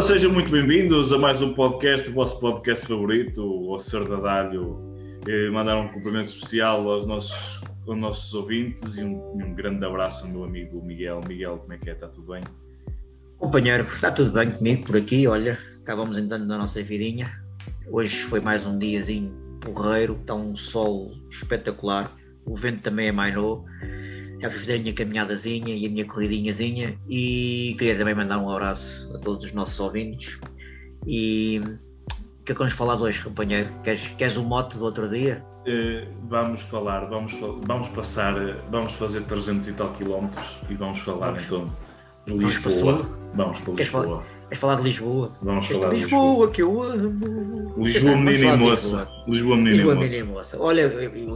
Ora, sejam muito bem-vindos a mais um podcast, o vosso podcast favorito, o Ser da Dalho. Eh, mandar um cumprimento especial aos nossos, aos nossos ouvintes e um, um, grande abraço ao meu amigo Miguel. Miguel, como é que é? Está tudo bem? Companheiro, está tudo bem comigo por aqui. Olha, acabamos entrando na nossa vidinha. Hoje foi mais um diazinho porreiro, está um sol espetacular, o vento também é mais novo já fiz a minha caminhadazinha e a minha corridinhazinha e queria também mandar um abraço a todos os nossos ouvintes e o que é que vamos falar de hoje, companheiro? Queres, queres o mote do outro dia? Uh, vamos falar, vamos, vamos passar, vamos fazer 300 e tal quilómetros e vamos falar vamos, então de Lisboa. Vamos para Lisboa. Queres falar de Lisboa? Vamos falar de Lisboa, Lisboa, que eu amo. Lisboa, menina e moça. Lisboa, menina Lisboa, e moça. e moça. Olha,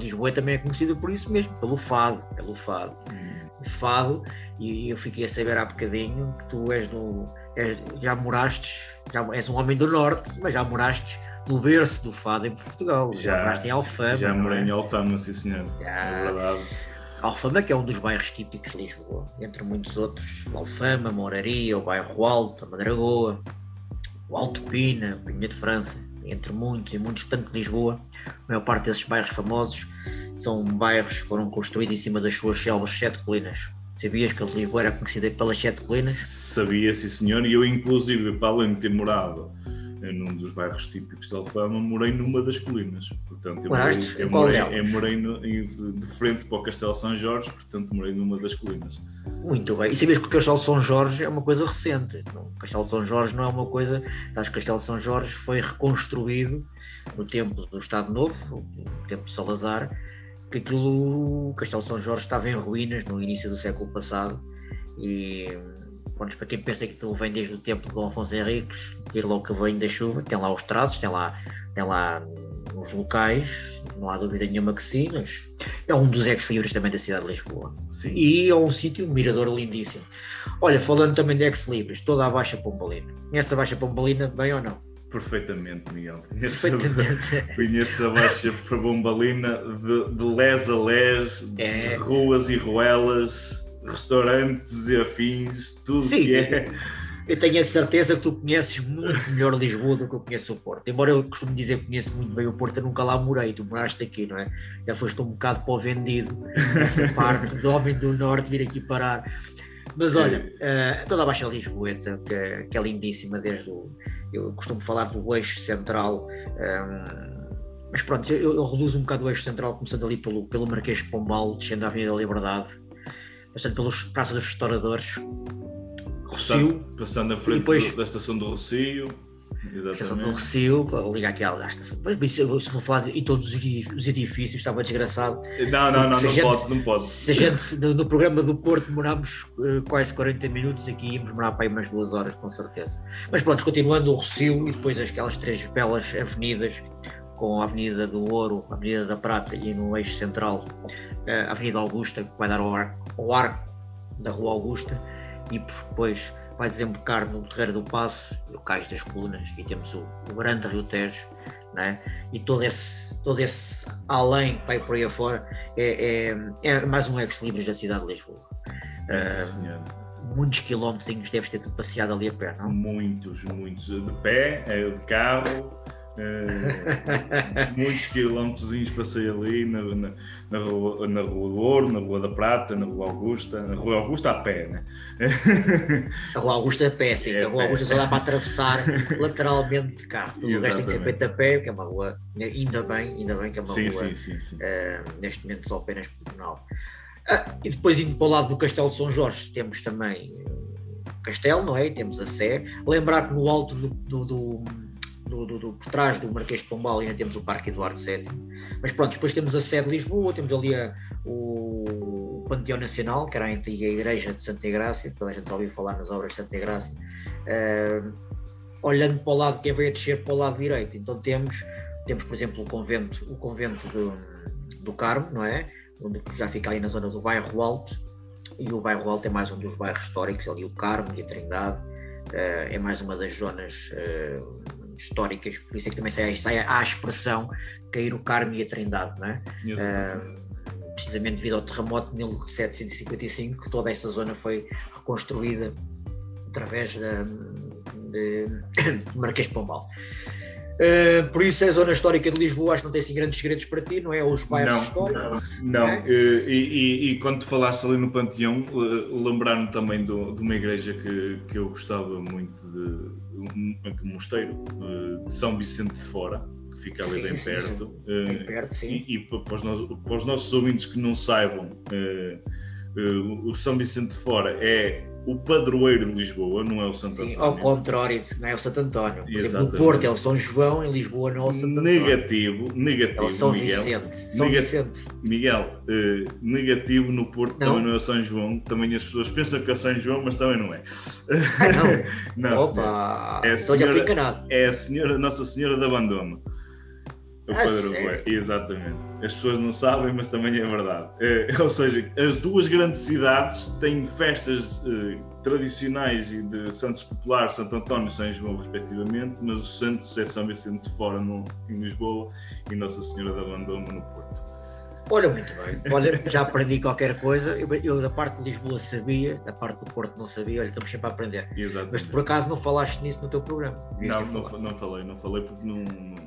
Lisboa também é conhecida por isso mesmo, pelo fado. Pelo fado. Hum. Fado, e eu fiquei a saber há bocadinho que tu és no. És, já moraste, já és um homem do norte, mas já moraste no berço do fado em Portugal. Já, já moraste em Alfama. Já morei é? em Alfama, sim senhor. Já. É verdade. Alfama, que é um dos bairros típicos de Lisboa, entre muitos outros, Alfama, Moraria, o bairro Alto, a Madragoa, o Alto Pina, Pinha de França, entre muitos e muitos, tanto de Lisboa, a maior parte desses bairros famosos são bairros que foram construídos em cima das suas selvas sete colinas. Sabias que Lisboa era conhecida pelas sete colinas? Sabia, sim senhor, e eu inclusive, para além de ter morado num dos bairros típicos de Alfama, morei numa das colinas. Portanto, eu morei, eu morei, eu morei no, de frente para o Castelo São Jorge, portanto, morei numa das colinas. Muito bem. E sabias que o Castelo São Jorge é uma coisa recente. O Castelo São Jorge não é uma coisa. Sabes que o Castelo São Jorge foi reconstruído no tempo do Estado Novo, no tempo de Salazar, que aquilo, o Castelo São Jorge estava em ruínas no início do século passado e Pronto, para quem pensa que aquilo vem desde o tempo de Dom Afonso Henriques, tira logo que vem da chuva, tem lá os traços, tem lá, tem lá os locais, não há dúvida nenhuma que sim, mas é um dos ex-libris também da cidade de Lisboa. Sim. E é um sítio, um mirador lindíssimo. Olha, falando também de ex-libris, toda a Baixa Pombalina. Conhece a Baixa Pombalina, bem ou não? Perfeitamente, Miguel. Conheço, Perfeitamente. A, conheço a Baixa Pombalina de, de les a les, é. ruas e ruelas restaurantes e afins, tudo Sim, que é. Eu tenho a certeza que tu conheces muito melhor Lisboa do que eu conheço o Porto. Embora eu costume dizer que conheço muito bem o Porto, eu nunca lá morei, tu moraste aqui, não é? Já foste um bocado para o vendido, essa parte do homem do Norte vir aqui parar. Mas olha, uh, toda a Baixa Lisboeta, que, é, que é lindíssima, desde o. Eu costumo falar do eixo central. Um, ehm, mas pronto, eu, eu, reduzo um bocado o eixo central, começando ali pelo, pelo Marquês de Pombal, descendo a Avenida da Liberdade, passando pelos Praça dos Restauradores, Rocio. Passando à frente depois, da estação do Rocio. Exatamente. Estação do Rocio, ligar aqui à, estação. Mas se vou falar em todos os edifícios, estava desgraçado. Não, não, não, não gente, pode, não pode. Se a gente, no, no programa do Porto, demorámos uh, quase 40 minutos, aqui íamos demorar para aí umas duas horas, com certeza. Mas pronto, continuando o Rocio e depois aquelas três belas avenidas, com a Avenida do Ouro, a Avenida da Prata e no eixo central, eh, a Avenida Augusta, que vai dar ao arco, ao arco da Rua Augusta e depois vai desembocar no Terreiro do Passo, no Cais das Colunas, e temos o, o grande Rio Tejo, né? e todo esse, todo esse além que vai por aí afora é, é, é mais um ex-libris da cidade de Lisboa. uh, muitos quilómetros deves ter passeado ali a pé, não? Muitos, muitos. De pé, é, de carro, Uh, muitos quilómetros passei ali na, na, na, rua, na Rua do Ouro, na Rua da Prata, na Rua Augusta, na Rua Augusta a pé, né? A Rua Augusta a pé, sim, é a Rua pé. Augusta só dá para atravessar lateralmente de carro. o resto tem que ser feito a pé, que é uma rua, ainda bem, ainda bem que é uma sim, rua sim, sim, uh, neste momento só apenas pedonal. Uh, e depois indo para o lado do Castelo de São Jorge, temos também o Castelo, não é? temos a Sé. Lembrar que no alto do, do, do do, do, do, por trás do Marquês de Pombal ainda temos o Parque Eduardo VII. Mas pronto, depois temos a sede de Lisboa, temos ali a, o Panteão Nacional, que era a antiga Igreja de Santa Igrácia, toda a gente ouviu falar nas obras de Santa Igrácia. Uh, olhando para o lado, quem veio a descer para o lado direito, então temos, temos por exemplo, o convento, o convento do, do Carmo, não é? Onde já fica ali na zona do bairro Alto, e o bairro Alto é mais um dos bairros históricos, ali o Carmo e a Trindade. Uh, é mais uma das zonas uh, históricas, por isso é que também sai, sai a expressão cair o Carmo e a Trindade, não é? Uh, precisamente devido ao terremoto de 1755, que toda essa zona foi reconstruída através da, de Marquês de Pombal. Uh, por isso, a zona histórica de Lisboa acho que não tem assim grandes segredos para ti, não é? Os bairros históricos. Não, não. É? Uh, e, e, e, quando tu falaste ali no Panteão, uh, lembrar-me também do, de uma igreja que, que eu gostava muito de um, um mosteiro de São Vicente de Fora, que fica ali sim, bem, sim, perto. Sim. bem perto. sim. E, e para, os nossos, para, os nossos, ouvintes que não saibam, o São Vicente de Fora é o padroeiro de Lisboa, não é o Santo Sim, António. Ao contrário, não é o Santo António. Exemplo, no Porto é o São João, em Lisboa não é o Santo António. Negativo, negativo. É o São Miguel. Vicente. São Vicente. Miguel, uh, negativo no Porto não. também não é o São João. Também as pessoas pensam que é São João, mas também não é. Ah, não? não, Opa, é a senhora, então já fui enganado. É a senhora, Nossa Senhora de Abandono. O ah, exatamente. As pessoas não sabem, mas também é verdade. É, ou seja, as duas grandes cidades têm festas eh, tradicionais e de santos populares, Santo António e São João, respectivamente, mas os santos é São Vicente de Fora no, em Lisboa e Nossa Senhora da Abandono no Porto. Olha, muito bem. Olha, já aprendi qualquer coisa. Eu, eu, da parte de Lisboa sabia, da parte do Porto não sabia. Olha, estamos sempre a aprender. Exatamente. Mas por acaso não falaste nisso no teu programa? Não, não, não, falei, não falei porque não. não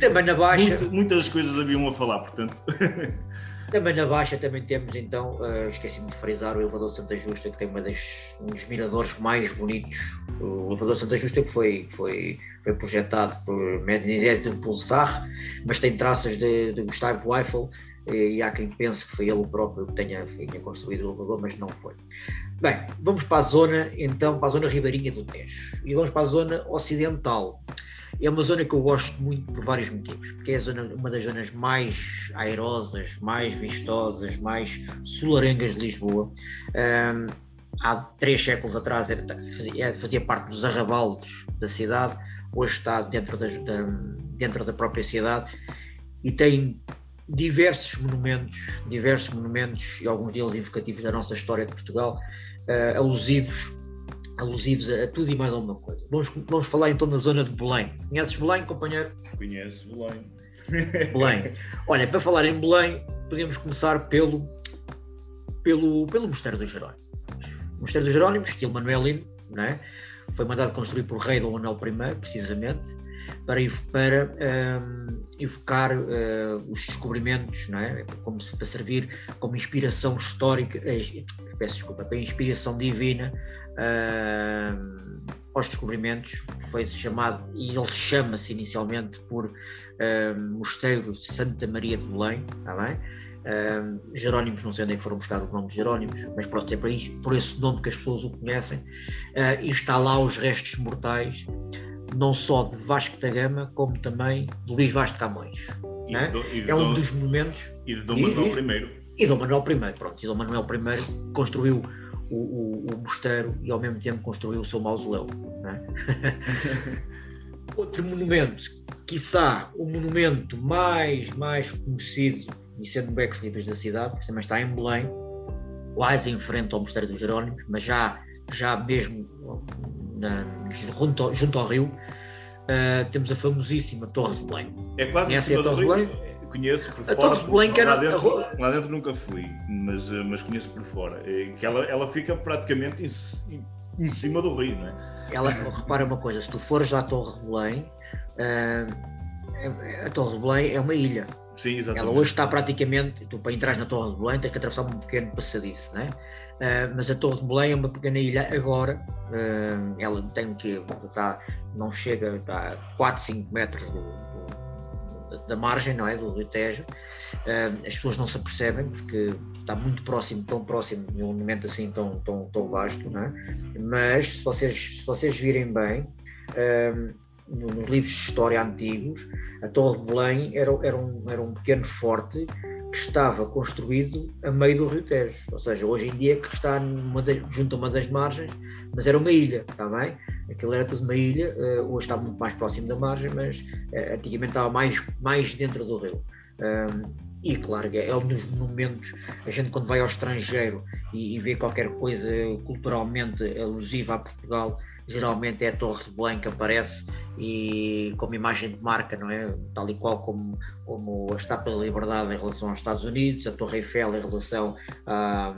também na Baixa. muitas coisas haviam a falar, portanto. Também na Baixa também temos então, uh, esqueci-me de frisar, o elevador de Santa Justa, que tem uma das, um dos miradores mais bonitos. O elevador de Santa Justa que foi, foi, foi projetado por Medinizet de Pulsar, mas tem traças de, de Gustavo Eiffel e há quem pense que foi ele próprio que tenha, tenha construído o elevador, mas não foi. Bem, vamos para a zona, então, para a zona ribeirinha do Tejo. E vamos para a zona ocidental. É uma zona que eu gosto muito por vários motivos, porque é zona, uma das zonas mais airosas, mais vistosas, mais solarengas de Lisboa. Um, há três séculos atrás era, fazia, fazia, parte dos arrabaldos da cidade, hoje está dentro da, da, dentro da própria cidade e tem diversos monumentos, diversos monumentos e alguns deles invocativos da nossa história de Portugal, uh, alusivos, alusivos a, a, tudo e mais alguma coisa. Vamos, vamos falar então da zona de Belém. Conheces Belém, companheiro? Conheço Belém. Belém. Olha, para falar em Belém, podemos começar pelo, pelo, pelo Mosteiro dos Jerónimos. O Mosteiro dos Jerónimos, estilo manuelino, não é? Foi mandado construir por rei Dom Manuel I, precisamente, para, para um, evocar uh, os descobrimentos, não é? Como se, para servir como inspiração histórica, eh, peço desculpa, para inspiração divina uh, aos descobrimentos, foi chamado, e ele chama-se inicialmente por uh, Mosteiro de Santa Maria de Belém, está bem? Uh, Jerónimos, não sei onde é que foram buscar o nome de Jerónimos, mas pronto, é por, isso, por esse nome que as pessoas o conhecem, uh, e está lá os restos mortais não só de Vasco da Gama, como também de Luís Vaz de Camões. É? Do, é um dos momentos. E de Dom Manuel I. E Dom Manuel I, pronto. E Dom Manuel I construiu o, o, o mosteiro e ao mesmo tempo construiu o seu mausoléu. É? Outro monumento, quiçá o monumento mais, mais conhecido, e sendo um ex da cidade, que também está em Belém, quase em frente ao Mosteiro dos Jerónimos, mas já, já mesmo na, junto, ao, junto ao rio, uh, temos a famosíssima Torre de Belém. É quase Conhece a Torre de Belém? Conheço por a fora. Torre de Belém que era... lá, dentro, lá dentro nunca fui, mas, eh, mas conheço por fora. É que ela, ela fica praticamente em, em cima do rio, não é? Ela, repara uma coisa, se tu fores à Torre de Belém, uh, a Torre de Belém é uma ilha. Sim, exatamente. Ela hoje está praticamente, tu para entrar na Torre de Belém tens que atravessar um pequeno passadiço, não é? Uh, mas a Torre de Belém é uma pequena ilha agora, uh, ela tem que está, não chega a 4, 5 metros do, do, da margem, não é? Do, do Tejo. Uh, as pessoas não se apercebem porque está muito próximo, tão próximo de um momento assim tão, tão, tão vasto, não é? Mas se vocês, se vocês virem bem, nos livros de história antigos, a Torre de Belém era, era, um, era um pequeno forte que estava construído a meio do Rio Tejo, ou seja, hoje em dia que está de, junto a uma das margens, mas era uma ilha, está bem? Aquilo era tudo uma ilha, uh, hoje está muito mais próximo da margem, mas uh, antigamente estava mais, mais dentro do rio. Um, e claro, é um dos momentos, a gente quando vai ao estrangeiro e, e vê qualquer coisa culturalmente alusiva a Portugal, geralmente é a Torre de Belém que aparece e como imagem de marca, não é? Tal e qual como, como a Estátua da Liberdade em relação aos Estados Unidos, a Torre Eiffel em relação à,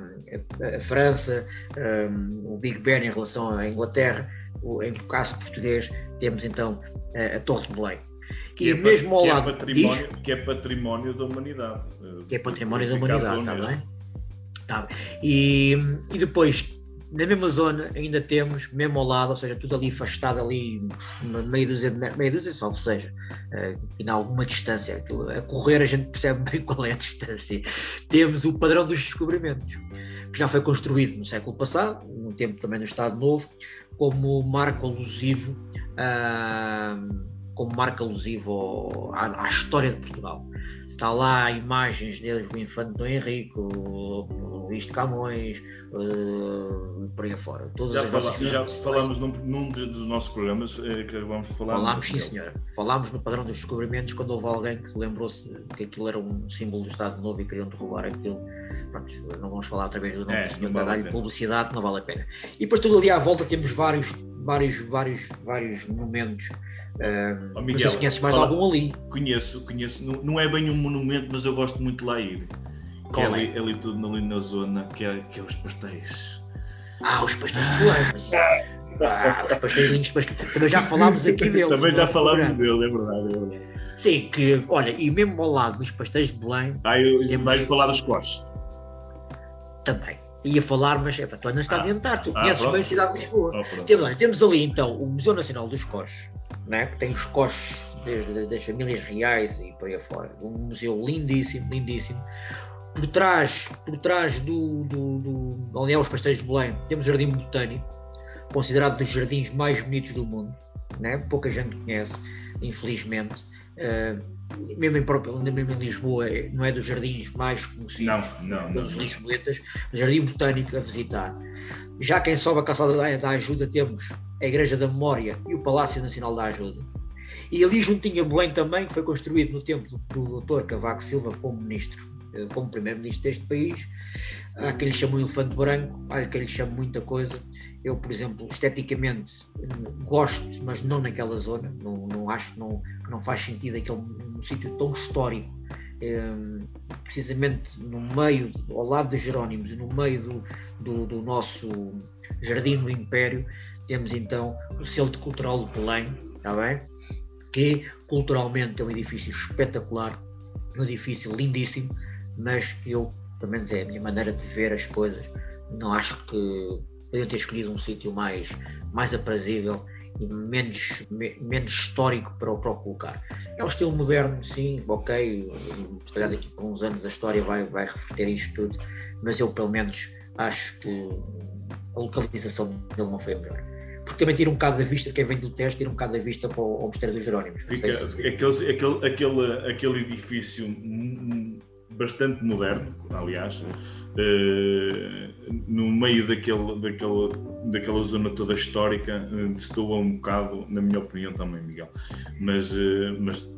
à França, um, o Big Ben em relação à Inglaterra, o, em caso português temos então a, a Torre de Belém. Que e é mesmo ao que é lado é património, diz, que é património da humanidade. Que é património da humanidade, está bem? Tá. E, e depois na mesma zona ainda temos, mesmo ao lado, ou seja, tudo ali afastado ali, meia dúzia de meia dúzia, só seja, uh, em alguma distância, aquilo, a correr a gente percebe bem qual é a distância. Temos o padrão dos descobrimentos, que já foi construído no século passado, num tempo também no Estado Novo, como marco alusivo, uh, como marco alusivo à, à história de Portugal está lá imagens deles do Infante Dom Henrique, o, Luís de Camões, uh, por aí afora. Todas já, fala, já falámos num, num, dos nossos programas eh, que vamos falar. Falámos, sim, senhora. Falámos no padrão dos descobrimentos quando houve alguém que lembrou-se que aquilo era um símbolo do Estado Novo e queriam derrubar aquilo. Pronto, não vamos falar outra vez do nome é, do senhor vale publicidade, não vale a pena. E depois tudo ali à volta temos vários, vários, vários, vários momentos Uh, oh, Miguel, se conheces mais fala, algum ali. Conheço, conheço. Não, não, é bem um monumento, mas eu gosto muito de lá ir. Que é, ali, é ali tudo ali na zona, que é, que é os pastéis. Ah, os pastéis de. Ah, os pastéis pastéis. Também já falámos aqui deles. Também já falámos deles, é verdade, é verdade. Sim, que, olha, e mesmo ao lado dos pastéis de Belém. Ah, eu temos... vais falar dos coches. Também ia falar, mas é para tu andas a adiantar, tu ah, conheces bem a cidade de Lisboa. Oh, temos, temos ali então o Museu Nacional dos Coches, né, que tem os coches desde das famílias reais e por aí afora. Um museu lindíssimo, lindíssimo. Por trás, por trás do, do, do onde é os pastéis de Belém, temos o Jardim Botânico, considerado dos jardins mais bonitos do mundo. Né? Pouca gente conhece, infelizmente. Uh, mesmo em, próprio, mesmo em Lisboa, não é dos jardins mais conhecidos não, não, pelos lisboetas, o Jardim Botânico a visitar. Já quem sobe a Calçada da Ajuda temos a Igreja da Memória e o Palácio Nacional da Ajuda. E ali juntinho a Belém também, que foi construído no tempo do Dr. Cavaco Silva como ministro, eh, como primeiro-ministro deste país. Há quem lhe chama o elefante branco, há quem lhe chama muita coisa. Eu, por exemplo, esteticamente gosto, mas não naquela zona. Não, não acho que não, não faz sentido aquele um sítio tão histórico um, precisamente no meio, ao lado de Jerónimos e no meio do, do, do, nosso Jardim do Império, temos então o Centro Cultural de Belém, está bem? Que culturalmente é um edifício espetacular, um edifício lindíssimo, mas que eu, pelo menos é a minha maneira de ver as coisas, não acho que podiam ter escolhido um sítio mais, mais aprazível e menos, me, menos histórico para, para o colocar. É um estilo moderno, sim, ok, se calhar daqui por uns anos a história vai, vai refletir isto tudo, mas eu pelo menos acho que a localização dele não foi a melhor porque também tira um bocado da vista, quem vem do teste, tira um bocado da vista para o, Mosteiro dos Jerónimos. Fica, se... aquele, aquele, aquele, aquele edifício bastante moderno, aliás, uh, no meio daquele, daquele, daquela zona toda histórica, uh, destoa um bocado, na minha opinião também, Miguel. Mas, uh, mas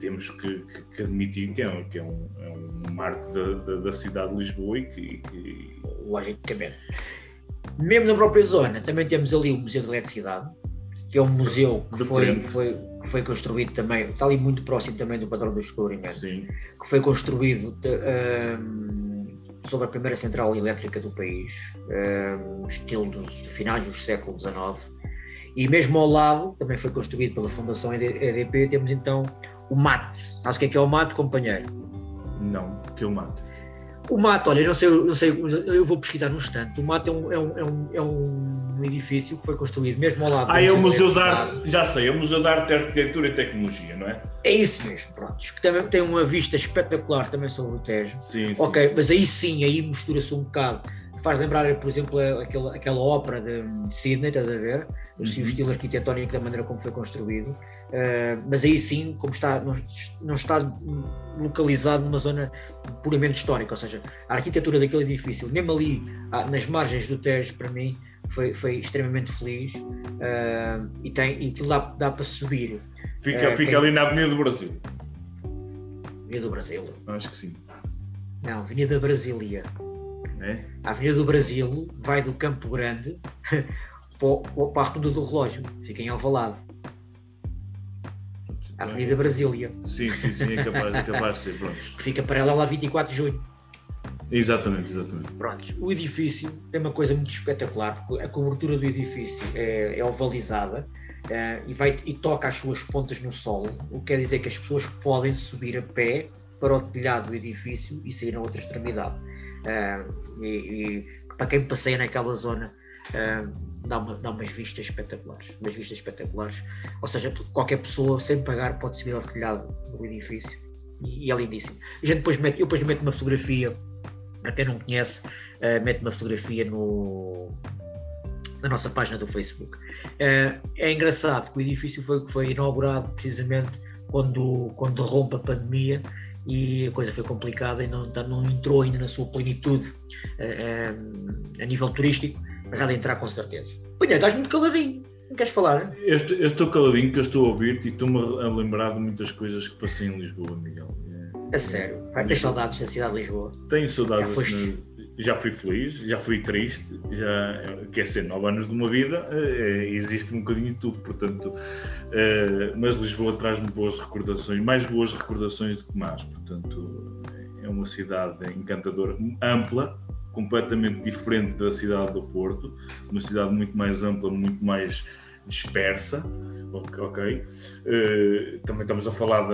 temos que, que, que, admitir que é, que é um, é um marco da, da, da, cidade de Lisboa e que, que... Logicamente. Mesmo na própria zona, também temos ali o Museu de Eletricidade, que é um museu que foi, que foi, que foi construído também, está ali muito próximo também do padrão dos descobrimentos, Sim. que foi construído de, um, sobre a primeira central elétrica do país, um, estilo dos finais do século XIX, e mesmo ao lado, também foi construído pela Fundação EDP, temos então o MAT. Sabes o que é, que é o MAT, companheiro? Não, o que é o MAT? O mato, olha, não sei, não sei, eu vou pesquisar no instante. O mato é um, é um, é um, é um edifício que foi construído mesmo ao lado. Ah, é o Museu de Arte, já sei, é o Museu de Arte, Arquitetura e Tecnologia, não é? É isso mesmo, pronto. Que também tem uma vista espetacular também sobre o Tejo. Sim, Ok, sim, mas aí sim, aí mistura-se um bocado faz lembrar, por exemplo, aquela, aquela ópera de Sydney, estás a ver? Uhum. o estilo arquitetónico da maneira como foi construído. Uh, mas aí sim, como está, não, não, está localizado numa zona puramente histórica, ou seja, a arquitetura daquele edifício, mesmo ali ah, nas margens do Tejo, para mim, foi, foi extremamente feliz uh, e, tem, e aquilo dá, dá para subir. Fica, uh, fica quem... ali na Avenida do Brasil. Avenida do Brasil? Acho que sim. Não, Avenida Brasília. É? A Avenida do Brasil vai do Campo Grande para, para a rotunda do relógio, fica em Alvalade. A Avenida Brasília. Sim, sim, sim, é capaz, é capaz de ser, pronto. Que fica paralela a 24 de junho. Exatamente, exatamente. Prontos, o edifício tem uma coisa muito espetacular, a cobertura do edifício é, é ovalizada uh, e, vai, e toca as suas pontas no solo, o que quer dizer que as pessoas podem subir a pé para o telhado do edifício e sair na outra extremidade. Uh, e, e, para quem passeia naquela zona, uh, dá, uma, dá umas vistas espetaculares. Umas vistas espetaculares. Ou seja, qualquer pessoa, sem pagar, pode subir ao telhado do edifício. E, e é lindíssimo. A gente depois mete, eu depois meto uma fotografia, para quem não conhece, uh, mete uma fotografia no, na nossa página do Facebook. Uh, é engraçado que o edifício foi, foi inaugurado precisamente quando, quando rompe a pandemia e a coisa foi complicada e não, não entrou ainda na sua plenitude uh, a nível turístico mas há de entrar com certeza. Olha, estás muito caladinho. Não queres falar? Eu estou, eu estou caladinho que eu estou a ouvir-te e estou-me a lembrar de muitas coisas que passei em Lisboa, Miguel. É, a sério? Vai ter saudades da cidade de Lisboa? Tenho saudades já, assim, já fui feliz, já fui triste, já quer ser nove anos de uma vida, é, existe um bocadinho de tudo, portanto, é, mas Lisboa traz-me boas recordações, mais boas recordações do que más, portanto, é uma cidade encantadora, ampla, completamente diferente da cidade do Porto, uma cidade muito mais ampla, muito mais dispersa, ok? Também estamos a falar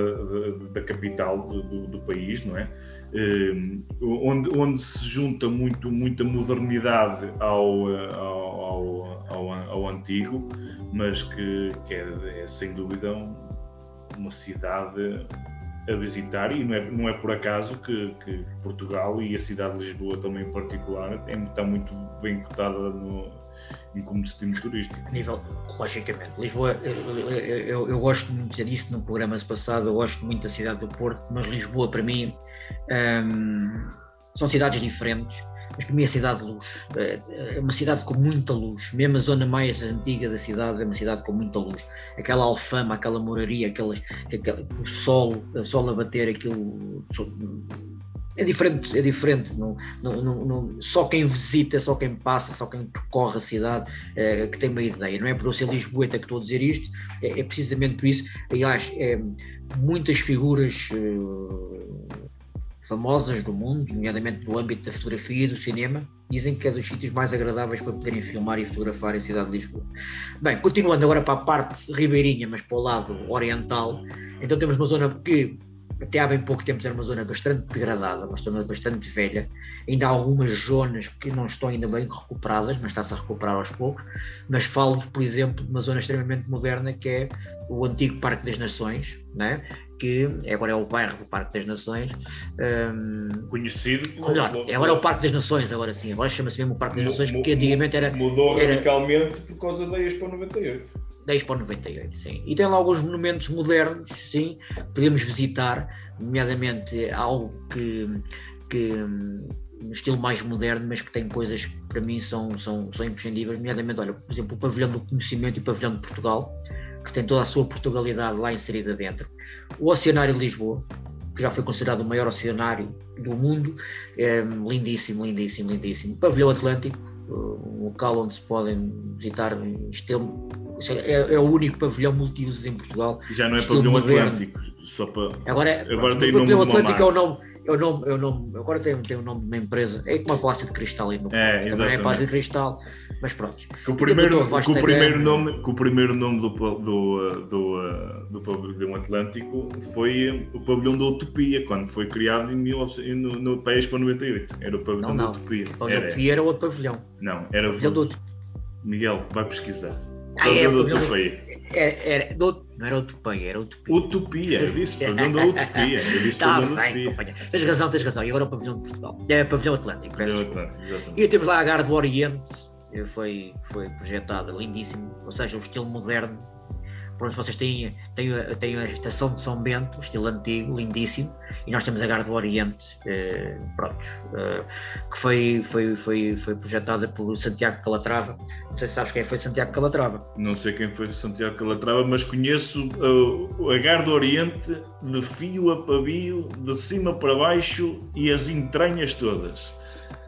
da capital do, do, do, país, não é? Uh, onde, onde se junta muito, muita modernidade ao, ao, ao, ao antigo, mas que, que é, é sem dúvida uma cidade a visitar e não é, não é por acaso que, que, Portugal e a cidade de Lisboa também em particular está muito bem cotada no, como destino turístico. A nível, logicamente, Lisboa, eu, eu, eu gosto muito, disse no programa passado, eu gosto muito da cidade do Porto, mas Lisboa para mim hum, são cidades diferentes mas para mim é cidade de luz. É, é uma cidade com muita luz. Mesmo a zona mais antiga da cidade é uma cidade com muita luz. Aquela alfama, aquela moraria, aquelas, aquele, o sol, o sol a bater, aquilo. É diferente, é diferente. Não, não, não, só quem visita, só quem passa, só quem percorre a cidade é, que tem uma ideia. Não é por eu ser lisboeta que estou a dizer isto, é, é precisamente por isso. Aliás, é, muitas figuras. É, famosas do mundo, nomeadamente no âmbito da fotografia e do cinema, dizem que é dos sítios mais agradáveis para poderem filmar e fotografar em cidade de Lisboa. Bem, continuando agora para a parte ribeirinha, mas para o lado oriental, então temos uma zona que até há bem pouco tempo era uma zona bastante degradada, uma zona bastante velha. Ainda há algumas zonas que não estão ainda bem recuperadas, mas está-se a recuperar aos poucos. Mas falo, por exemplo, de uma zona extremamente moderna que é o antigo Parque das Nações, né? que agora é o bairro do Parque das Nações. Um, Conhecido pelo, melhor, agora é o Parque das Nações, agora sim, agora chama-se mesmo o Parque das Nações, porque antigamente era. Mudou era, radicalmente por causa da Expo 98 da Expo 98, sim. E tem lá alguns monumentos modernos, sim, podemos visitar, nomeadamente algo que, que no estilo mais moderno, mas que tem coisas que para mim são, são, são imprescindíveis, nomeadamente, olha, por exemplo, o Pavilhão do Conhecimento e o Pavilhão de Portugal, que tem toda a sua Portugalidade lá inserida dentro. O Oceanário de Lisboa, que já foi considerado o maior oceanário do mundo, é lindíssimo, lindíssimo, lindíssimo. O Pavilhão Atlântico, um local onde se podem visitar estilo é, é, o único pavilhão multiusos em Portugal. Já não é pavilhão moderno. Atlântico, só para. Agora, é, agora tem o pavilhão Atlântico é o nome. É o nome, é o nome, agora tem, tem o nome de uma empresa, é como a de Cristal aí no é, Agora é Palácio de Cristal, mas pronto. Com o primeiro, o primeiro, nome, o primeiro nome do, do, do, do pavilhão Atlântico foi o pavilhão da Utopia, quando foi criado em 19, no, no país para 98. Era o pavilhão não, não. da Utopia. O pavilhão da Utopia era outro pavilhão. Não, era o pavilhão do Miguel, vai pesquisar. É, do Utopia. Era, era, do, não era Utopia, era Utopia. Utopia, eu disse da Utopia. Eu disse tá bem, companheiro. Tens razão, tens razão. E agora o pavilhão de Portugal. É pavilhão Atlântico, Pavilhão Atlântico, exatamente. E temos lá a Gara do Oriente, foi, foi projetada lindíssimo, ou seja, o estilo moderno Pronto, vocês têm, têm, têm a estação de São Bento, estilo antigo, lindíssimo, e nós temos a Garra do Oriente, eh, pronto, eh, que foi, foi, foi, foi projetada por Santiago Calatrava. Não sei se sabes quem foi Santiago Calatrava. Não sei quem foi Santiago Calatrava, mas conheço uh, a Garra do Oriente de fio a pavio, de cima para baixo e as entranhas todas.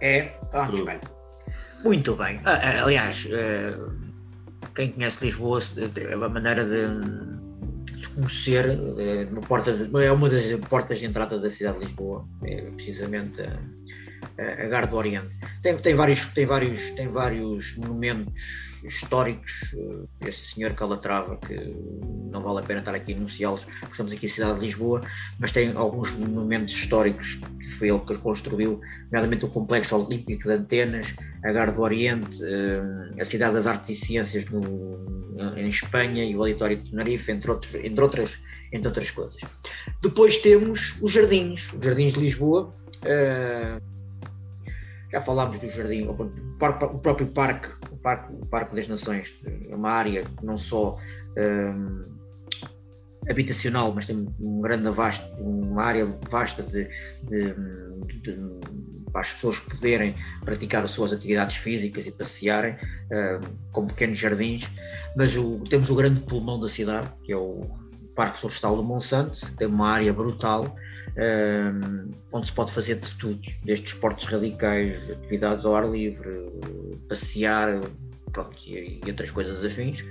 É, ah, bem. Muito bem. Ah, ah aliás, uh, quem conhece Lisboa, a maneira de, de conhecer, é uma, porta de, é uma das portas de entrada da cidade de Lisboa, é precisamente a, a Gar do Oriente. Tem, tem, vários, tem, vários, tem vários monumentos históricos, eh, esse senhor Calatrava, que não vale a pena estar aqui a enunciá-los, porque estamos aqui na cidade de Lisboa, mas tem alguns monumentos históricos que foi ele que construiu, nomeadamente o Complexo Olímpico de Antenas, a Gar do Oriente, eh, a Cidade das Artes e Ciências no, em Espanha e o Auditório de Tenerife, entre, entre, outras, entre outras coisas. Depois temos os jardins, os jardins de Lisboa, uh, já falámos do jardim, o, próprio parque, o parque, o parque das Nações, é uma área não só um, habitacional, mas tem um grande vasto, uma área vasta de, de, de, para as pessoas poderem praticar as suas atividades físicas e passearem um, com pequenos jardins, mas o, temos o grande pulmão da cidade, que é o Parque Florestal do Monsanto, tem uma área brutal, onde se pode fazer de tudo, desde esportes radicais, atividades ao ar livre, passear, pronto, e, e outras coisas afins. uh,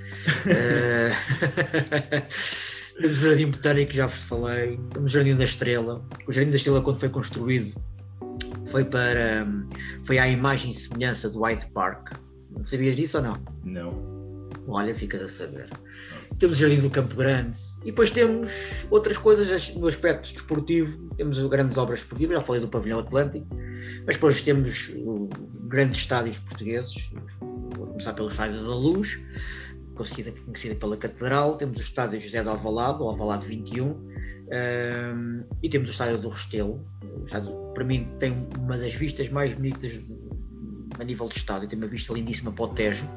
o Jardim Botânico já vos falei, o Jardim da Estrela. O Jardim da Estrela, quando foi construído, foi para foi à imagem e semelhança do Hyde Park. Sabias disso ou não? Não. Olha, ficas a saber temos o Jardim do Campo Grande e depois temos outras coisas no aspecto desportivo, temos grandes obras esportivas, já falei do Pavilhão Atlântico, mas depois temos grandes estádios portugueses, vou começar pelo Estádio da Luz, conhecida, conhecida pela Catedral, temos o Estádio José de Alvalade, o Alvalade 21, um, e temos o Estádio do Restelo, o estádio, para mim tem uma das vistas mais bonitas a nível de estádio, tem uma vista lindíssima para o Tejo,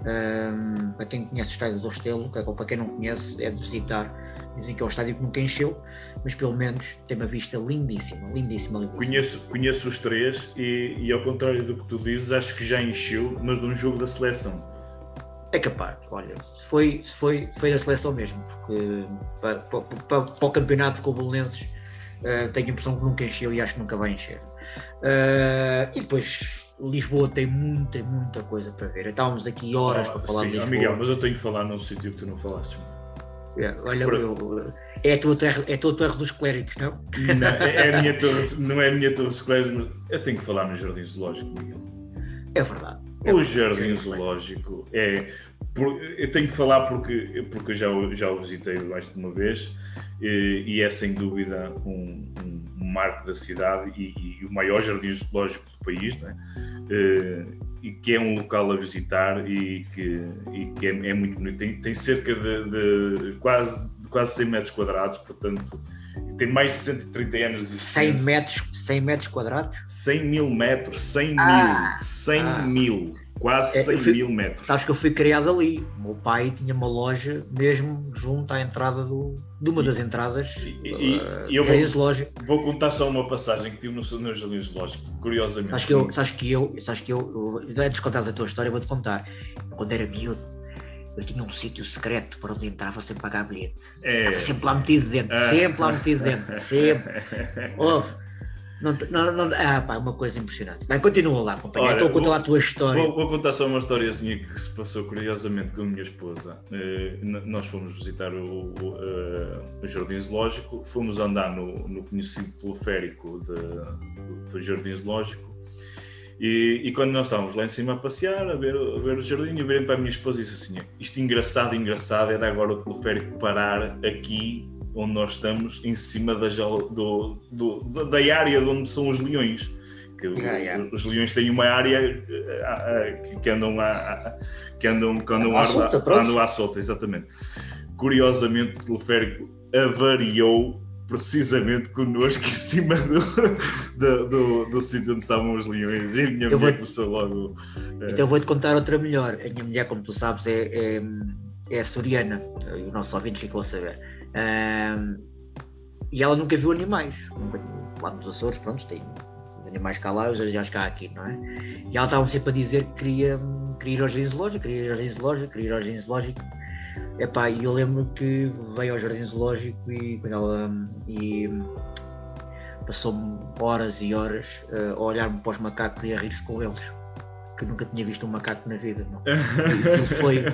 um, para quem conhece o estádio do Restelo, é ou para quem não conhece, é de visitar. Dizem que é um estádio que nunca encheu, mas pelo menos tem uma vista lindíssima, lindíssima. lindíssima. Conheço, conheço os três e, e, ao contrário do que tu dizes, acho que já encheu, mas de um jogo da seleção. É capaz, olha, foi, foi, foi da seleção mesmo, porque para, para, para, para o campeonato com o Bolonenses uh, tenho a impressão que nunca encheu e acho que nunca vai encher. Uh, e depois Lisboa tem muita, muita coisa para ver. Estávamos aqui horas ah, para falar sim, de Lisboa. Miguel, mas eu tenho que falar num sítio que tu não falaste. É, olha, Por... eu, é, a tua terra, é a tua torre dos clérigos, não? Não, é, é a minha torre, não é a minha torre dos clérigos, mas eu tenho que falar no Jardim Zoológico, Miguel. É verdade. É o verdade, Jardim Zoológico é. Por, eu tenho que falar porque, porque eu já, já o visitei mais de uma vez e, e é sem dúvida um, um, marco da cidade e, e, o maior jardim zoológico do país, né? e que é um local a visitar e que, e que é, é muito bonito. Tem, tem cerca de, de, quase, de quase 100 metros quadrados, portanto, tem mais de 130 anos de 100 metros, 100 metros quadrados? 100 mil metros, 100 ah, mil, 100 ah. mil quase 100 é, fui, mil metros. Sabes que eu fui criado ali. O meu pai tinha uma loja mesmo junto à entrada do, de uma das entradas e, uh, e eu vou, zoológico. vou contar só uma passagem que tive no, no Jardim Zoológico, curiosamente. Sabes que eu, sabes que eu, sabes que eu, antes de contares a tua história, vou-te contar. Quando era miúdo, eu tinha um sítio secreto para onde entrava sem pagar bilhete. É. Estava sempre lá metido dentro, ah. sempre lá metido dentro, sempre. Ouve, não, não, não, ah, pá, uma coisa impressionante. Bem, continua lá, companheiro. Estou a contar a tua história. Vou, vou, contar só uma historiazinha que se passou curiosamente com a minha esposa. Uh, nós fomos visitar o, o, uh, o, Jardim Zoológico, fomos andar no, no conhecido teleférico de, do, do Jardim Zoológico. E, e, quando nós estávamos lá em cima a passear, a ver, a ver o jardim, eu virei para a minha esposa e disse assim: Isto engraçado, engraçado era agora o teleférico parar aqui onde nós estamos, em cima da, do, do, da área onde são os leões. Que yeah, yeah. Os leões têm uma área uh, uh, que andam a, que andam, que andam, à, solta, andam à solta, exatamente. Curiosamente, o teleférico avariou precisamente connosco em cima do, do, do, do sítio onde estavam os leões e a minha eu mulher vou, começou logo. Uh... Então vou-te contar outra melhor. A minha mulher, como tu sabes, é, é, é açoriana, e o nosso ouvinte ficou a saber. Um, e ela nunca viu animais. Lá nos Açores, pronto, tem animais cá lá, os animais cá aqui, não é? E ela estava sempre a dizer que queria, queria ir ao jardim zoológico, queria ir ao jardim zoológico, queria ir ao jardim zoológico. Epá, eu lembro que veio ao jardim zoológico e, ela, e passou-me horas e horas uh, a olhar-me para os macacos e a rir-se com eles. Que nunca tinha visto um macaco na vida. Não. Aquilo foi.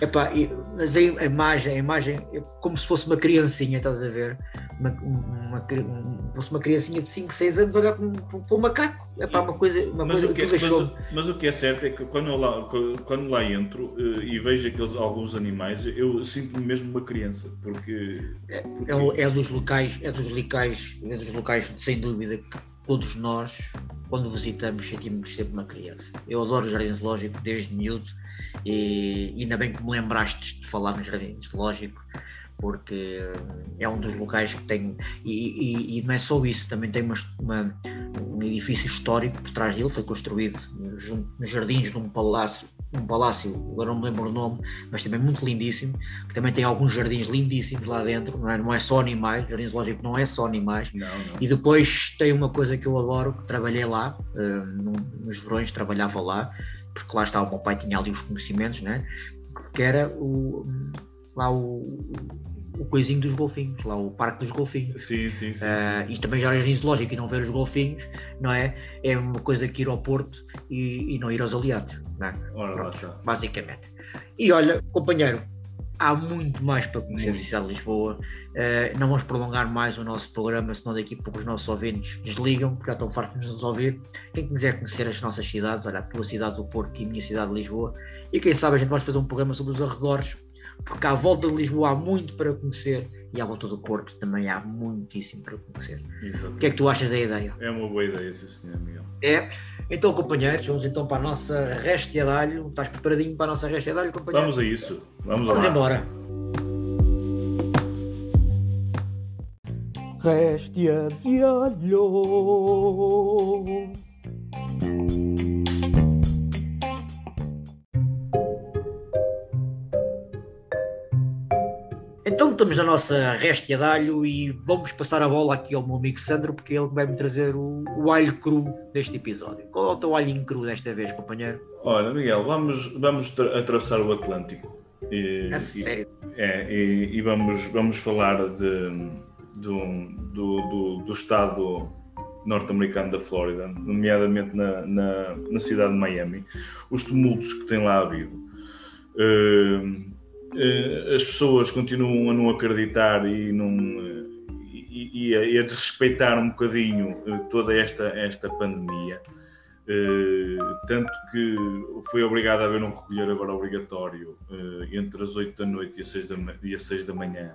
Epá, mas a imagem, a imagem, como se fosse uma criancinha, estás a ver? Uma, uma, uma, fosse uma criancinha de 5, 6 anos olhar para um, macaco. Epá, uma coisa, uma mas, coisa o que, que é- mas, mas, o que é certo é que quando, eu lá, quando lá entro uh, e vejo aqueles, alguns animais, eu sinto-me mesmo uma criança, porque. É, porque... É, é, dos locais, é dos locais, é dos locais, sem dúvida, que todos nós, quando visitamos, sentimos sempre uma criança. Eu adoro o Jardim Zoológico desde miúdo e ainda bem que me lembraste de falar no Jardim Zoológico, porque é um dos locais que tem. E, e, e não é só isso, também tem uma, uma, um edifício histórico por trás dele, foi construído junto, nos jardins de um palácio um palácio, agora não me lembro o nome, mas também muito lindíssimo, que também tem alguns jardins lindíssimos lá dentro, não é, não é só animais, o jardim zoológico não é só animais. Não, não. E depois tem uma coisa que eu adoro, que trabalhei lá, uh, nos verões trabalhava lá, porque lá está o meu pai tinha ali os conhecimentos, né? que era o, lá o, o coisinho dos golfinhos, lá o Parque dos Golfinhos. Sim, sim, sim. Uh, sim. E também já era zoológico e não ver os golfinhos, não é? É uma coisa que ir ao Porto e, e não ir aos aliados, não é? Ora, Pronto, basicamente. E olha, companheiro, há muito mais para conhecer a cidade de Lisboa. Uh, não vamos prolongar mais o nosso programa, senão daqui a pouco os nossos ouvintes desligam, porque já estão fartos de nos ouvir. Quem quiser conhecer as nossas cidades, olha, a tua cidade do Porto e a minha cidade de Lisboa, e quem sabe a gente vai fazer um programa sobre os arredores porque à volta de Lisboa há muito para conhecer e à volta do Porto também há muitíssimo para conhecer. Exatamente. O que é que tu achas da ideia? É uma boa ideia, sim senhor Miguel. É. Então, companheiros, vamos então para a nossa réstia de alho. Estás preparadinho para a nossa réstia de alho, companheiro? Vamos a isso. Vamos, vamos embora. Réstia de alho. Então estamos na nossa réstia de alho e vamos passar a bola aqui ao meu amigo Sandro, porque ele vai-me trazer o, o, alho cru deste episódio. Qual é o teu alho cru desta vez, companheiro? Olha, Miguel, vamos, vamos atravessar o Atlântico. E, é sério? E, é, e, e, vamos, vamos falar de, do, do, do, do estado norte-americano da Flórida, nomeadamente na, na, na, cidade de Miami, os tumultos que tem lá havido. Uh, as pessoas continuam a não acreditar e, eh, e, e, a, e a, desrespeitar um bocadinho eh, toda esta, esta pandemia. tanto que foi obrigado a haver um recolher agora obrigatório entre as 8 da noite e as 6 da, e as 6 da manhã.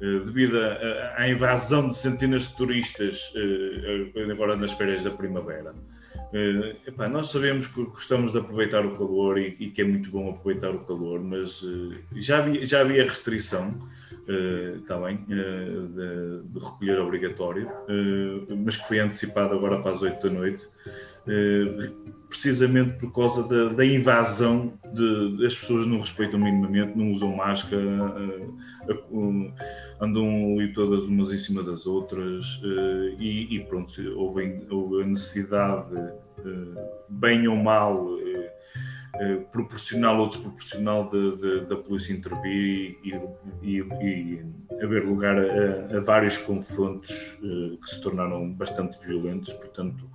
devido à invasão de centenas de turistas agora nas férias da primavera. Uh, epá, nós sabemos que gostamos de aproveitar o calor e, e, que é muito bom aproveitar o calor, mas uh, já, havia, já havia restrição uh, também de, de, recolher obrigatório, mas que foi antecipada agora para as 8 da noite, precisamente por causa da, da invasão de, das pessoas não respeitam minimamente, não usam máscara, andam ali todas umas em cima das outras e, e pronto, houve, houve a necessidade eh, bem ou mal, eh, eh, proporcional ou desproporcional de, de, da polícia intervir e, e, e haver lugar a, a vários confrontos que se tornaram bastante violentos. Portanto,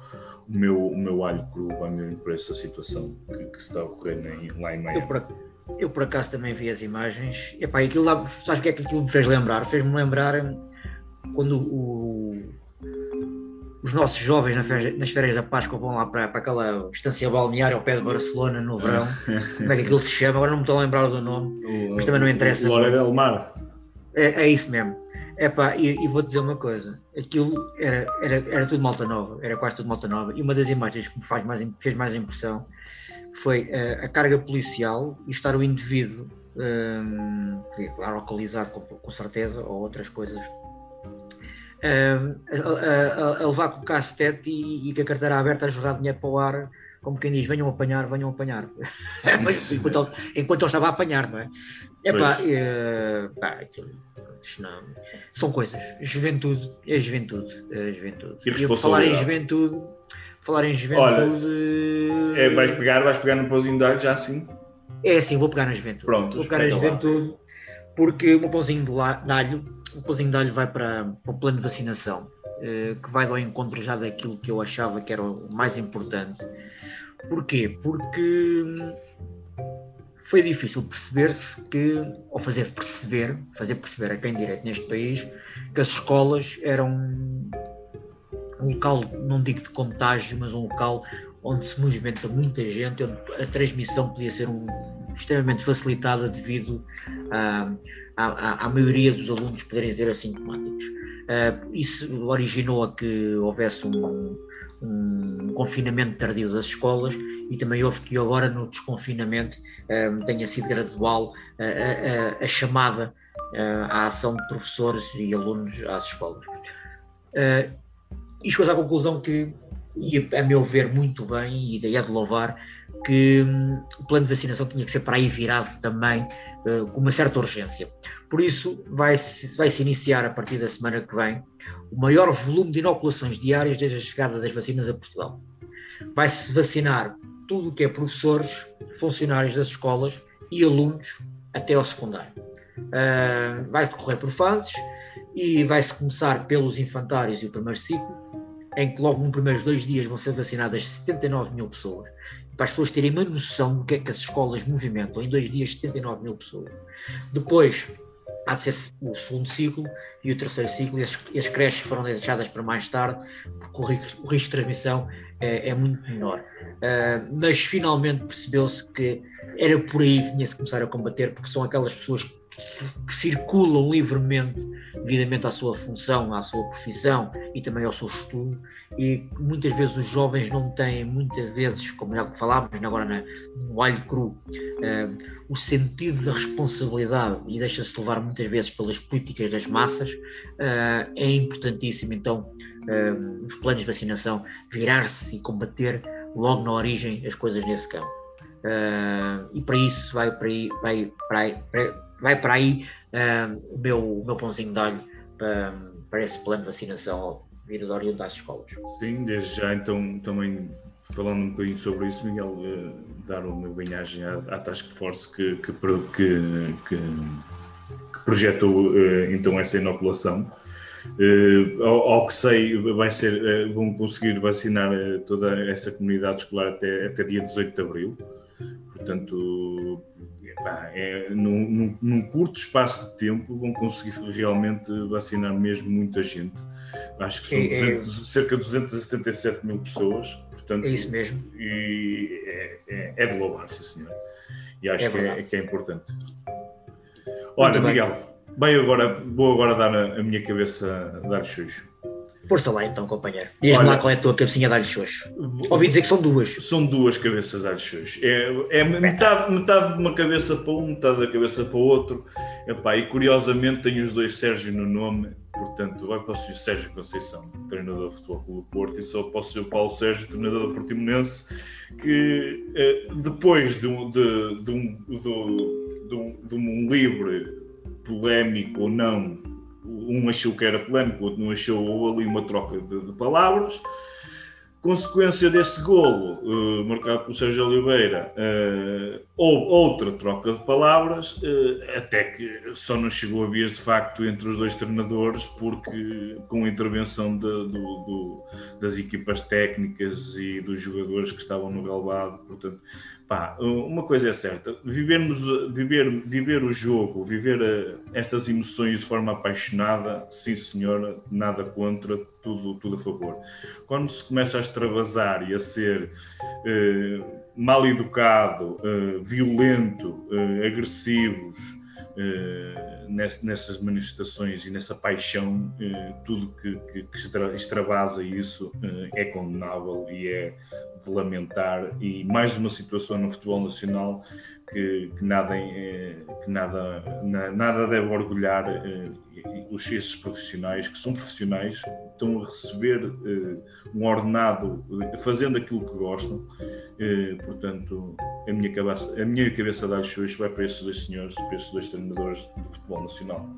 o meu, o meu alho cru vai mesmo por essa situação que, que está a ocorrer em, lá em Miami. Eu por, eu por acaso também vi as imagens. Epá, aquilo lá, sabes o que é que aquilo me fez lembrar? Fez-me lembrar quando o, os nossos jovens nas férias da Páscoa vão lá para, para aquela estância balneária ao pé de Barcelona no verão. Como é que aquilo se chama? Agora não me estou a lembrar do nome, o, mas também não interessa. Lore del Mar. É, é, isso mesmo. Epá, e, e vou dizer uma coisa: aquilo era, era, era tudo malta nova, era quase tudo malta nova. E uma das imagens que me faz mais, fez mais impressão foi uh, a carga policial e estar o indivíduo, um, localizado com, com certeza, ou outras coisas a, a, a, levar com o cacetete e, e com a carteira aberta a jogar dinheiro para o ar, como quem diz, venham apanhar, venham apanhar. enquanto, ele, enquanto ele estava a apanhar, não é? É pá, é, pá não, são coisas. Juventude é juventude. É juventude. E, e falar em juventude, falar em juventude. Olha, é, vais pegar, vais pegar no pãozinho de alho já assim? É assim, vou pegar na juventude. Pronto, vou pegar na juventude, lá. porque o meu pãozinho de, de alho o Pozinho de Alho vai para, para, o plano de vacinação, eh, que vai ao encontro já daquilo que eu achava que era o mais importante, Porquê? Porque foi difícil perceber-se que, ou fazer perceber, fazer perceber a quem direito neste país, que as escolas eram um local, não digo de contágio, mas um local onde se movimenta muita gente, onde a transmissão podia ser um, extremamente facilitada devido à, à, maioria dos alunos poderem ser assintomáticos. Uh, isso originou a que houvesse um, um confinamento tardio das escolas e também houve que agora no desconfinamento um, tenha sido gradual a, a, a chamada à ação de professores e alunos às escolas. E chegou à conclusão que, e a meu ver muito bem, e daí é de louvar, que um, o plano de vacinação tinha que ser para aí virado também com uma certa urgência. Por isso, vai-se vai -se iniciar a partir da semana que vem o maior volume de inoculações diárias desde a chegada das vacinas a Portugal. Vai-se vacinar tudo o que é professores, funcionários das escolas e alunos até ao secundário. Uh, vai decorrer por fases e vai-se começar pelos infantários e o primeiro ciclo, em que logo nos primeiros dois dias vão ser vacinadas 79 mil pessoas. Para as pessoas terem uma noção do que é que as escolas movimentam, em dois dias 79 mil pessoas. Depois, há de ser o segundo ciclo e o terceiro ciclo, e as, as creches foram deixadas para mais tarde, porque o risco, o risco de transmissão é, é muito menor. Uh, mas finalmente percebeu-se que era por aí que tinha-se começar a combater, porque são aquelas pessoas que circulam livremente devidamente à sua função, à sua profissão e também ao seu estudo e muitas vezes os jovens não têm muitas vezes, como já falámos agora na, no alho cru, uh, o sentido da responsabilidade e deixa-se levar muitas vezes pelas políticas das massas, uh, é importantíssimo então uh, os planos de vacinação virar-se e combater logo na origem as coisas nesse campo. e para isso vai para aí, vai, para aí, vai para aí o, meu, o meu pãozinho de alho para, para esse plano de vacinação vindo oriundo das escolas. Sim, desde já então também falando um bocadinho sobre isso, Miguel, uh, dar uma banhagem à, à Task Force que, que, que, que projetou uh, então essa inoculação. Uh, ao, ao, que sei, vai ser, uh, vão conseguir vacinar uh, toda essa comunidade escolar até, até dia 18 de abril. Portanto, Pá, é, num, num, num, curto espaço de tempo vão conseguir realmente vacinar mesmo muita gente. Acho que são é, 200, é, cerca de 277 mil pessoas. Portanto, é isso mesmo. E é, é, é de louvar, sim senhor. E acho é que, é, que é importante. Olha, Miguel, bem agora, vou agora dar a, a minha cabeça dar xuxo. Força lá então, companheiro. Diz-me lá qual é a tua cabecinha de alho xoxo. Ouvi dizer que são duas. São duas cabeças de alho xoxo. É, é metade, metade de uma cabeça para um, metade da cabeça para o outro. Epá, e curiosamente tenho os dois Sérgio no nome, portanto, vai para o Sérgio Conceição, treinador de futebol do Porto, e só posso ser o Paulo Sérgio, treinador do Portimonense, que eh, depois de, de, de, um, de, um, de um livre polémico ou não um achou que era polémico, o outro não achou, ou ali uma troca de, de palavras. Consequência desse golo, uh, marcado pelo Sérgio Oliveira, uh, houve outra troca de palavras, uh, até que só não chegou a vias de facto entre os dois treinadores, porque com a intervenção de, do, do, das equipas técnicas e dos jogadores que estavam no relevado, portanto, Pá, uma coisa é certa, vivermos, viver, viver o jogo, viver eh, estas emoções de forma apaixonada, sim senhora, nada contra, tudo, tudo a favor. Quando se começa a extravasar e a ser eh, mal educado, eh, violento, eh, agressivos, eh, nessas manifestações e nessa paixão, eh, tudo que, que, que extravasa isso é condenável e é de lamentar. E mais uma situação no futebol nacional que, que nada, que nada, nada deve orgulhar os esses profissionais que são profissionais estão a receber um ordenado fazendo aquilo que gostam. Portanto a minha cabeça a minha cabeça de alho vai para esses dois senhores para esses dois treinadores do futebol nacional.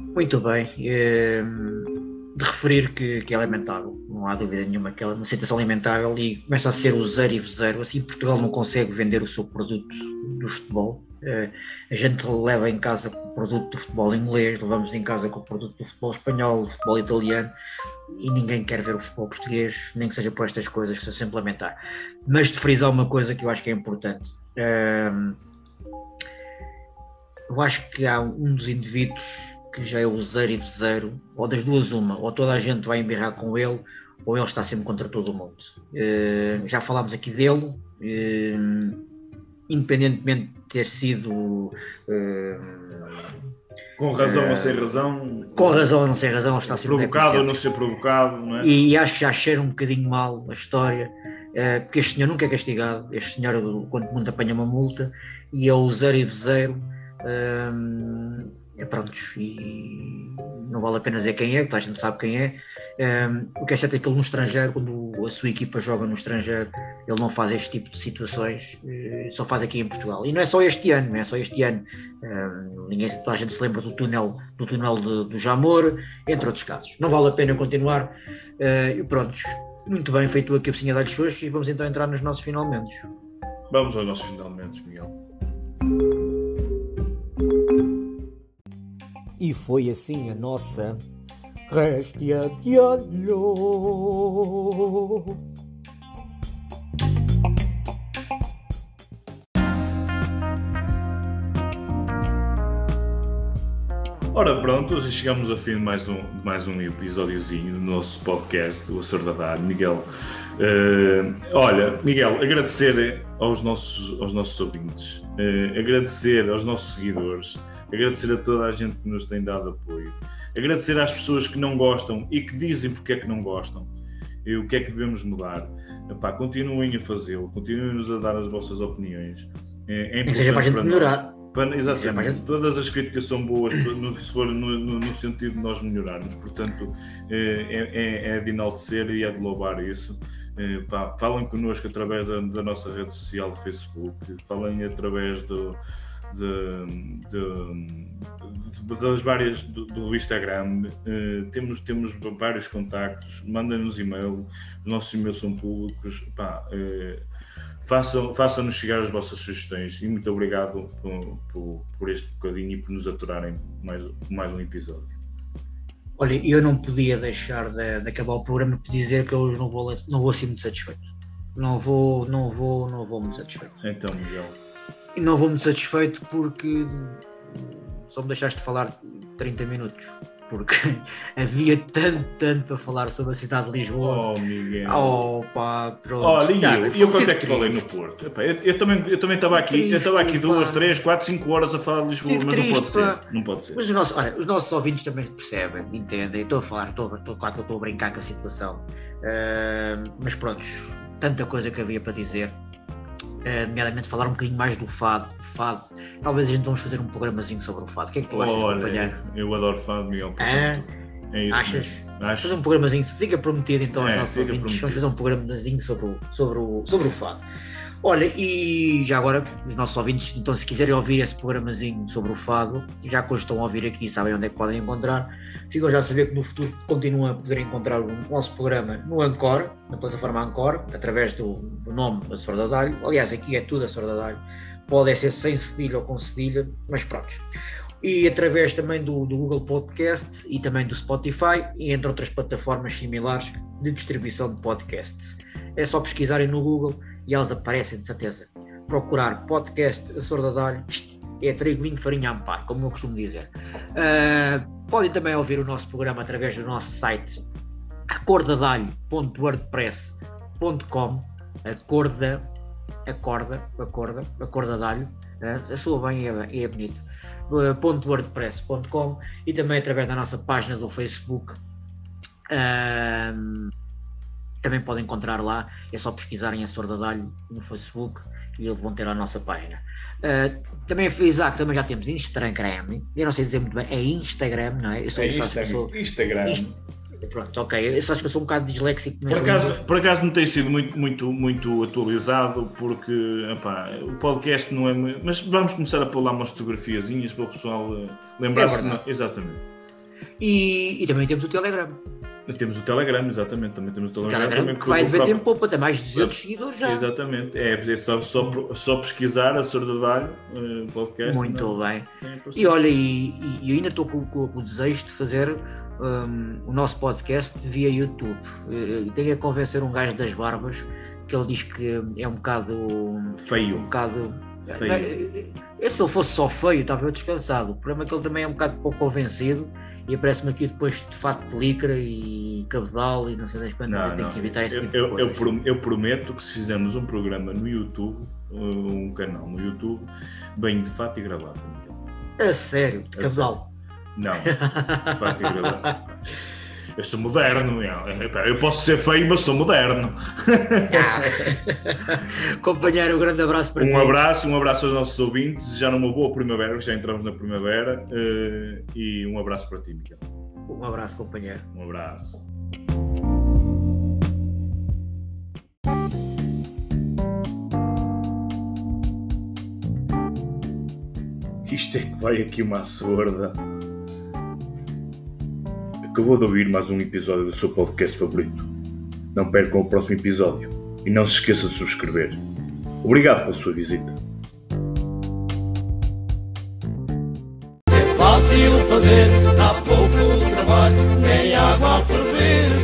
Muito bem de referir que, que é lamentável não há dúvida nenhuma que é uma situação lamentável e começa a ser o zero e zero. Assim, Portugal não consegue vender o seu produto do futebol. Uh, a gente leva em casa o produto do futebol inglês, levamos em casa com o produto do futebol espanhol, do futebol italiano e ninguém quer ver o futebol português, nem que seja por estas coisas que se implementar. Mas de frisar uma coisa que eu acho que é importante. Uh, eu acho que há um dos indivíduos que já é o zero e zero, ou das duas uma, ou toda a gente vai embirrar com ele, ou ele está sempre contra todo o mundo. Uh, já falámos aqui dele, uh, independentemente de ter sido. Uh, com razão ou sem razão. Com razão ou não sem razão, está sempre Provocado ou não ser provocado, não é? E, e, acho que já cheira um bocadinho mal a história, porque este senhor nunca é castigado. Este senhor, quando muito apanha uma multa, e é o zero e zero é, prontos, e não vale a pena dizer quem é, que a gente sabe quem é. Um, o que é certo é que ele no estrangeiro, quando a sua equipa joga no estrangeiro, ele não faz este tipo de situações, uh, só faz aqui em Portugal. E não é só este ano, não é só este ano. Um, ninguém, toda a gente se lembra do túnel, do túnel de, do Jamor, entre outros casos. Não vale a pena continuar. Uh, e prontos, muito bem feito a cabecinha das pessoas e vamos então entrar nos nossos finalmente. Vamos aos nossos finalmente, Miguel. E foi assim a nossa Restia de olho. Ora pronto, hoje chegamos ao fim de mais um, mais um episódiozinho do nosso podcast, o Açor da Dar. Miguel, uh, olha, Miguel, agradecer aos nossos, aos nossos ouvintes, uh, agradecer aos nossos seguidores, agradecer a toda a gente que nos tem dado apoio, agradecer às pessoas que não gostam e que dizem porque é que não gostam e o que é que devemos mudar. Epá, continuem a fazê-lo, continuem-nos a dar as vossas opiniões. É, é importante para, para melhorar. Para, exatamente, todas as críticas são boas se for no, no, no, sentido de nós melhorarmos, portanto é, é, é de enaltecer e é de louvar isso. É, pá, falem connosco através da, da nossa rede social Facebook, falem através do, de, de, das várias do, do Instagram, uh, temos, temos vários contactos, mandem-nos e-mail, os nossos e-mails são públicos, pá, uh, façam, façam-nos chegar as vossas sugestões e muito obrigado por, por, por, este bocadinho e por nos aturarem mais, mais um episódio. Olha, eu não podia deixar de, de acabar o programa por dizer que eu não vou, não vou assim muito satisfeito. Não vou, não vou, não vou muito satisfeito. Então, Miguel. E não vou muito satisfeito porque só me deixaste falar 30 minutos. Porque havia tanto, tanto para falar sobre a cidade de Lisboa. Oh, Miguel. Oh, pá, pronto. Olha, e eu, e eu quanto é que falei no Porto? Epá, eu, eu, também eu também estava aqui, triste, eu estava aqui duas, três, quatro, cinco horas a falar de Lisboa, Fico mas triste, não pode pá. ser. Não pode ser. Mas os nossos, olha, os nossos ouvintes também percebem, entendem. Estou a falar, estou, estou, claro que eu estou a brincar com a situação. Uh, mas pronto, tanta coisa que havia para dizer. Uh, nomeadamente falar um bocadinho mais do fado, fado. Talvez a gente vamos fazer um programazinho sobre o fado. O que é que tu achas, Olha, companheiro? Eu adoro fado, Miguel. É, é isso. Achas? Acho. Fazer um programazinho, fica prometido então aos é, nossos ouvintes. Prometido. Vamos fazer um programazinho sobre o, sobre o, sobre o fado. Olha, e já agora, os nossos ouvintes, então, se quiserem ouvir esse programazinho sobre o fado, já que estão a ouvir aqui sabem onde é que podem encontrar, ficam já a saber que no futuro continuam a poder encontrar o nosso programa no Ancor, na plataforma Ancor, através do, nome da Sorda. Aliás, aqui é tudo a Sorda Dalho pode ser sem cedilha ou com cedilha, mas pronto. E através também do, do, Google Podcast e também do Spotify, e entre outras plataformas similares de distribuição de podcasts. É só pesquisarem no Google e elas aparecem de certeza. Procurar podcast a sorda Dalho, é trigo, farinha amparo, como eu costumo dizer. Uh, podem também ouvir o nosso programa através do nosso site acordadalho.wordpress.com acorda acorda, acorda, acorda dalho, né? a sua bem é, é bonito, .wordpress.com e também através da nossa página do Facebook. Um, também podem encontrar lá, é só pesquisarem a Sorda Dalho no Facebook e eles vão ter a nossa página. Uh, também Isaac, também já temos Instagram, eu não sei dizer muito bem, é Instagram, não é? Eu sou, é Instagram. Instagram. Pronto, ok. Eu só acho que eu sou um bocado disléxico. Por acaso, por acaso não tem sido muito, muito, muito atualizado, porque epá, o podcast não é muito. Mas vamos começar a pôr lá umas fotografiazinhas para o pessoal uh, lembrar-se. É Exatamente. E, e, também temos o Telegram. Temos o Telegram, exatamente. Também temos o Telegram. Telegram também, que vai próprio... tempo tem mais de 200 seguidores já. Exatamente. É, é só, só, só pesquisar a Sorda de Alho, uh, podcast. Muito não? bem. É e olha, e, e, ainda estou com, com, o desejo de fazer um, o nosso podcast via YouTube. Uh, tenho a convencer um gajo das barbas que ele diz que é um bocado. Feio. Um bocado. Feio. Se ele fosse só feio, estava eu descansado. O problema é que ele também é um bocado pouco convencido e aparece-me aqui depois de fato de licra e cabedal e não sei das quantas, eu tenho que evitar esse tipo eu, de coisas. Eu, eu, prometo que se fizermos um programa no YouTube, um canal no YouTube, bem de fato e gravado. A sério, de cabedal? Não, de fato e gravado. Eu sou moderno, eu posso ser feio, mas sou moderno. Ah. Companheiro, um grande abraço para um ti. Um abraço, um abraço aos nossos ouvintes, já numa boa primavera, já entramos na primavera, uh, e um abraço para ti, Miguel. Um abraço, companheiro. Um abraço. Isto é que vai aqui uma sorda. Acabou de ouvir mais um episódio do seu podcast favorito. Não percam o próximo episódio e não se esqueça de subscrever. Obrigado pela sua visita. É fácil fazer, há pouco trabalho, nem água a ferver.